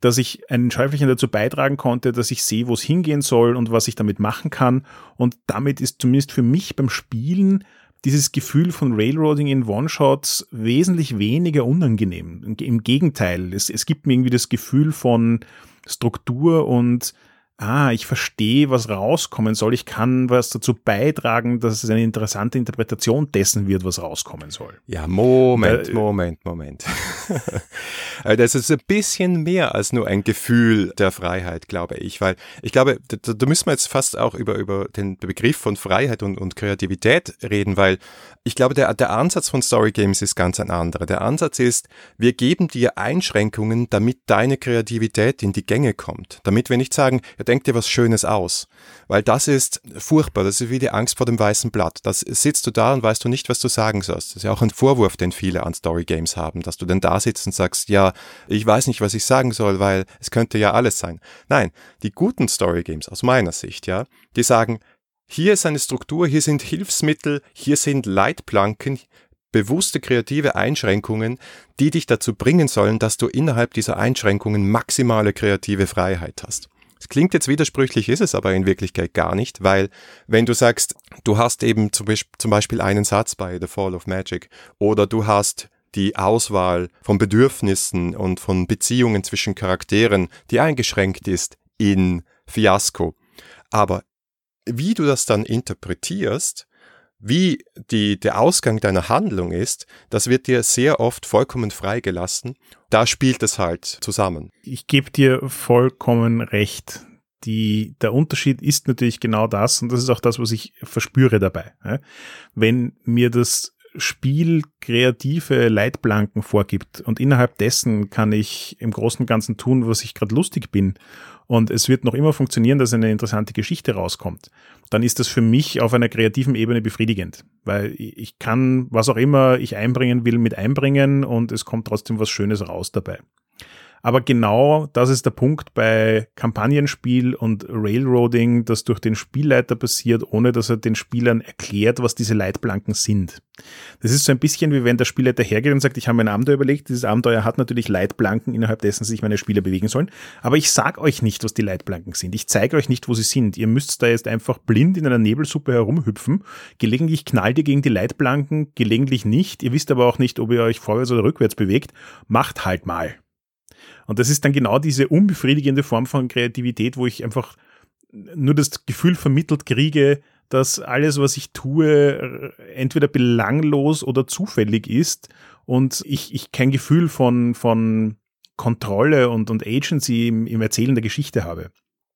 dass ich ein Schäufelchen dazu beitragen konnte, dass ich sehe, wo es hingehen soll und was ich damit machen kann. Und damit ist zumindest für mich beim Spielen dieses Gefühl von Railroading in One-Shots wesentlich weniger unangenehm. Im Gegenteil, es, es gibt mir irgendwie das Gefühl von Struktur und ah, ich verstehe, was rauskommen soll, ich kann was dazu beitragen, dass es eine interessante Interpretation dessen wird, was rauskommen soll. Ja, Moment, Moment, Moment. Äh, das ist ein bisschen mehr als nur ein Gefühl der Freiheit, glaube ich, weil ich glaube, da, da müssen wir jetzt fast auch über, über den Begriff von Freiheit und, und Kreativität reden, weil ich glaube, der, der Ansatz von Story Games ist ganz ein anderer. Der Ansatz ist, wir geben dir Einschränkungen, damit deine Kreativität in die Gänge kommt. Damit wir nicht sagen, ja, denk dir was Schönes aus. Weil das ist furchtbar, das ist wie die Angst vor dem weißen Blatt. Das sitzt du da und weißt du nicht, was du sagen sollst. Das ist ja auch ein Vorwurf, den viele an Story Games haben, dass du denn da sitzt und sagst, ja, ich weiß nicht, was ich sagen soll, weil es könnte ja alles sein. Nein, die guten Story Games aus meiner Sicht, ja, die sagen, hier ist eine Struktur, hier sind Hilfsmittel, hier sind Leitplanken, bewusste kreative Einschränkungen, die dich dazu bringen sollen, dass du innerhalb dieser Einschränkungen maximale kreative Freiheit hast. Es klingt jetzt widersprüchlich, ist es aber in Wirklichkeit gar nicht, weil wenn du sagst, du hast eben zum Beispiel einen Satz bei The Fall of Magic oder du hast die Auswahl von Bedürfnissen und von Beziehungen zwischen Charakteren, die eingeschränkt ist in Fiasco. Aber wie du das dann interpretierst, wie die, der Ausgang deiner Handlung ist, das wird dir sehr oft vollkommen freigelassen. Da spielt es halt zusammen. Ich gebe dir vollkommen recht. Die, der Unterschied ist natürlich genau das, und das ist auch das, was ich verspüre dabei. Wenn mir das Spiel kreative Leitplanken vorgibt. Und innerhalb dessen kann ich im Großen und Ganzen tun, was ich gerade lustig bin. Und es wird noch immer funktionieren, dass eine interessante Geschichte rauskommt, dann ist das für mich auf einer kreativen Ebene befriedigend, weil ich kann, was auch immer ich einbringen will, mit einbringen und es kommt trotzdem was Schönes raus dabei. Aber genau das ist der Punkt bei Kampagnenspiel und Railroading, das durch den Spielleiter passiert, ohne dass er den Spielern erklärt, was diese Leitplanken sind. Das ist so ein bisschen wie wenn der Spielleiter hergeht und sagt, ich habe mir ein Abenteuer überlegt, dieses Abenteuer hat natürlich Leitplanken, innerhalb dessen sich meine Spieler bewegen sollen, aber ich sage euch nicht, was die Leitplanken sind. Ich zeige euch nicht, wo sie sind. Ihr müsst da jetzt einfach blind in einer Nebelsuppe herumhüpfen. Gelegentlich knallt ihr gegen die Leitplanken, gelegentlich nicht. Ihr wisst aber auch nicht, ob ihr euch vorwärts oder rückwärts bewegt. Macht halt mal. Und das ist dann genau diese unbefriedigende Form von Kreativität, wo ich einfach nur das Gefühl vermittelt kriege, dass alles, was ich tue, entweder belanglos oder zufällig ist und ich, ich kein Gefühl von, von Kontrolle und, und Agency im, im Erzählen der Geschichte habe.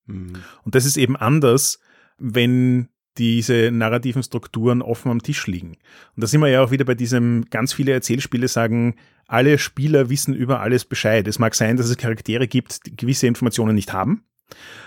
Mhm. Und das ist eben anders, wenn diese narrativen Strukturen offen am Tisch liegen. Und da sind wir ja auch wieder bei diesem, ganz viele Erzählspiele sagen, alle Spieler wissen über alles Bescheid. Es mag sein, dass es Charaktere gibt, die gewisse Informationen nicht haben.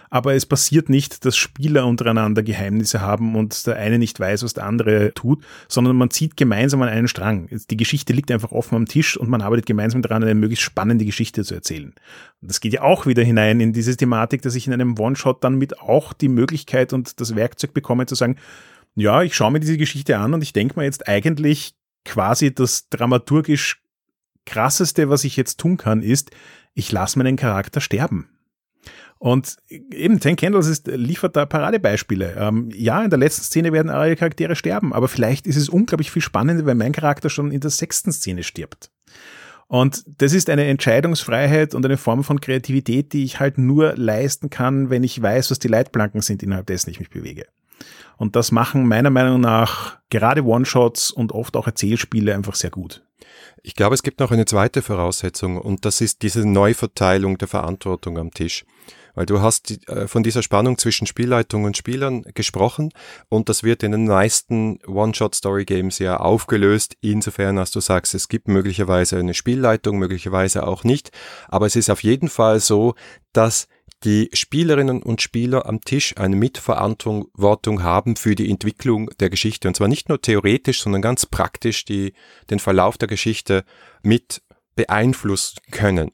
Aber es passiert nicht, dass Spieler untereinander Geheimnisse haben und der eine nicht weiß, was der andere tut, sondern man zieht gemeinsam an einen Strang. Die Geschichte liegt einfach offen am Tisch und man arbeitet gemeinsam daran, eine möglichst spannende Geschichte zu erzählen. Und das geht ja auch wieder hinein in diese Thematik, dass ich in einem One-Shot dann mit auch die Möglichkeit und das Werkzeug bekomme zu sagen, ja, ich schaue mir diese Geschichte an und ich denke mir jetzt eigentlich quasi das dramaturgisch krasseste, was ich jetzt tun kann, ist, ich lasse meinen Charakter sterben. Und eben, Ten Candles ist, liefert da Paradebeispiele. Ähm, ja, in der letzten Szene werden alle Charaktere sterben, aber vielleicht ist es unglaublich viel spannender, wenn mein Charakter schon in der sechsten Szene stirbt. Und das ist eine Entscheidungsfreiheit und eine Form von Kreativität, die ich halt nur leisten kann, wenn ich weiß, was die Leitplanken sind, innerhalb dessen ich mich bewege. Und das machen meiner Meinung nach gerade One-Shots und oft auch Erzählspiele einfach sehr gut. Ich glaube, es gibt noch eine zweite Voraussetzung und das ist diese Neuverteilung der Verantwortung am Tisch. Weil du hast die, äh, von dieser Spannung zwischen Spielleitung und Spielern gesprochen und das wird in den meisten One-Shot-Story-Games ja aufgelöst, insofern als du sagst, es gibt möglicherweise eine Spielleitung, möglicherweise auch nicht, aber es ist auf jeden Fall so, dass die Spielerinnen und Spieler am Tisch eine Mitverantwortung haben für die Entwicklung der Geschichte. Und zwar nicht nur theoretisch, sondern ganz praktisch die, den Verlauf der Geschichte mit beeinflussen können.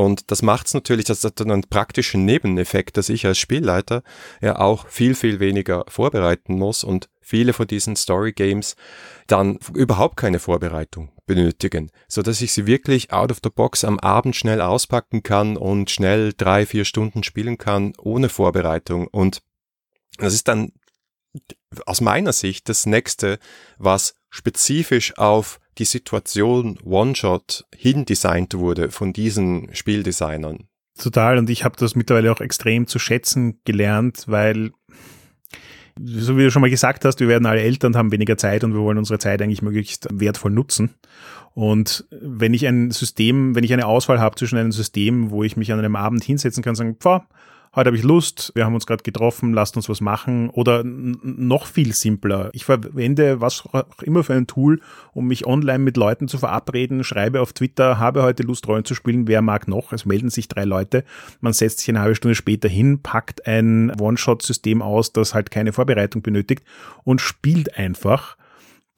Und das macht es natürlich, das hat dann einen praktischen Nebeneffekt, dass ich als Spielleiter ja auch viel, viel weniger vorbereiten muss und viele von diesen Story Games dann überhaupt keine Vorbereitung benötigen, so dass ich sie wirklich out of the box am Abend schnell auspacken kann und schnell drei, vier Stunden spielen kann ohne Vorbereitung. Und das ist dann aus meiner Sicht das nächste, was spezifisch auf die Situation One-Shot hindesignt wurde von diesen Spieldesignern. Total, und ich habe das mittlerweile auch extrem zu schätzen gelernt, weil, so wie du schon mal gesagt hast, wir werden alle älter und haben weniger Zeit und wir wollen unsere Zeit eigentlich möglichst wertvoll nutzen. Und wenn ich ein System, wenn ich eine Auswahl habe zwischen einem System, wo ich mich an einem Abend hinsetzen kann und sagen, pfah, heute habe ich Lust, wir haben uns gerade getroffen, lasst uns was machen. Oder noch viel simpler. Ich verwende was auch immer für ein Tool, um mich online mit Leuten zu verabreden, schreibe auf Twitter, habe heute Lust, Rollen zu spielen, wer mag noch? Es melden sich drei Leute. Man setzt sich eine halbe Stunde später hin, packt ein One-Shot-System aus, das halt keine Vorbereitung benötigt und spielt einfach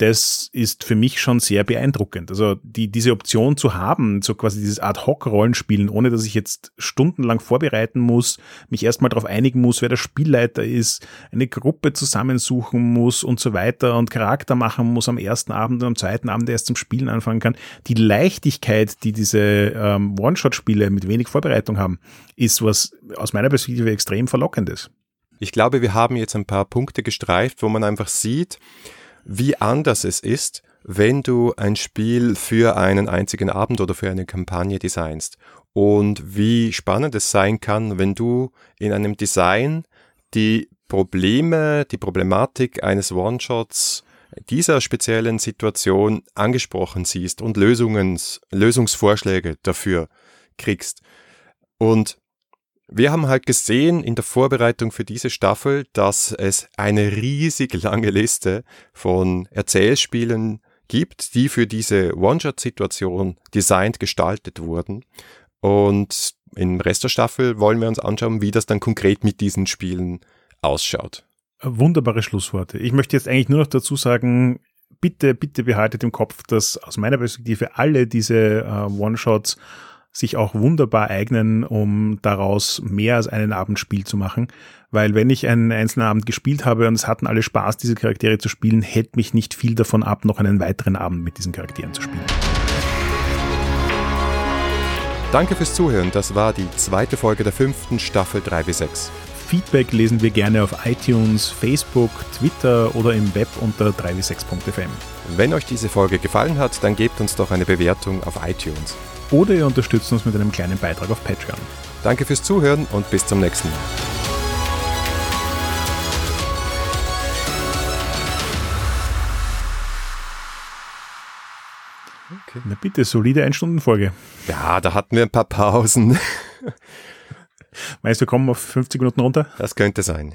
das ist für mich schon sehr beeindruckend. Also die, diese Option zu haben, so quasi dieses Ad-Hoc-Rollenspielen, ohne dass ich jetzt stundenlang vorbereiten muss, mich erstmal darauf einigen muss, wer der Spielleiter ist, eine Gruppe zusammensuchen muss und so weiter und Charakter machen muss am ersten Abend und am zweiten Abend erst zum Spielen anfangen kann. Die Leichtigkeit, die diese ähm, One-Shot-Spiele mit wenig Vorbereitung haben, ist was aus meiner Perspektive extrem verlockendes. Ich glaube, wir haben jetzt ein paar Punkte gestreift, wo man einfach sieht, wie anders es ist, wenn du ein Spiel für einen einzigen Abend oder für eine Kampagne designst und wie spannend es sein kann, wenn du in einem Design die Probleme, die Problematik eines One-Shots dieser speziellen Situation angesprochen siehst und Lösungens, Lösungsvorschläge dafür kriegst. Und wir haben halt gesehen in der Vorbereitung für diese Staffel, dass es eine riesig lange Liste von Erzählspielen gibt, die für diese One-Shot-Situation designt gestaltet wurden. Und im Rest der Staffel wollen wir uns anschauen, wie das dann konkret mit diesen Spielen ausschaut. Wunderbare Schlussworte. Ich möchte jetzt eigentlich nur noch dazu sagen, bitte, bitte behaltet im Kopf, dass aus meiner Perspektive alle diese uh, One-Shots sich auch wunderbar eignen, um daraus mehr als einen Abendspiel zu machen. Weil wenn ich einen einzelnen Abend gespielt habe und es hatten alle Spaß, diese Charaktere zu spielen, hält mich nicht viel davon ab, noch einen weiteren Abend mit diesen Charakteren zu spielen. Danke fürs Zuhören. Das war die zweite Folge der fünften Staffel 3 bis 6. Feedback lesen wir gerne auf iTunes, Facebook, Twitter oder im Web unter 3w6.fm. Wenn euch diese Folge gefallen hat, dann gebt uns doch eine Bewertung auf iTunes oder ihr unterstützt uns mit einem kleinen Beitrag auf Patreon. Danke fürs Zuhören und bis zum nächsten Mal. Okay. Na bitte, solide Ein-Stunden-Folge. Ja, da hatten wir ein paar Pausen. Meinst du, wir kommen auf 50 Minuten runter? Das könnte sein.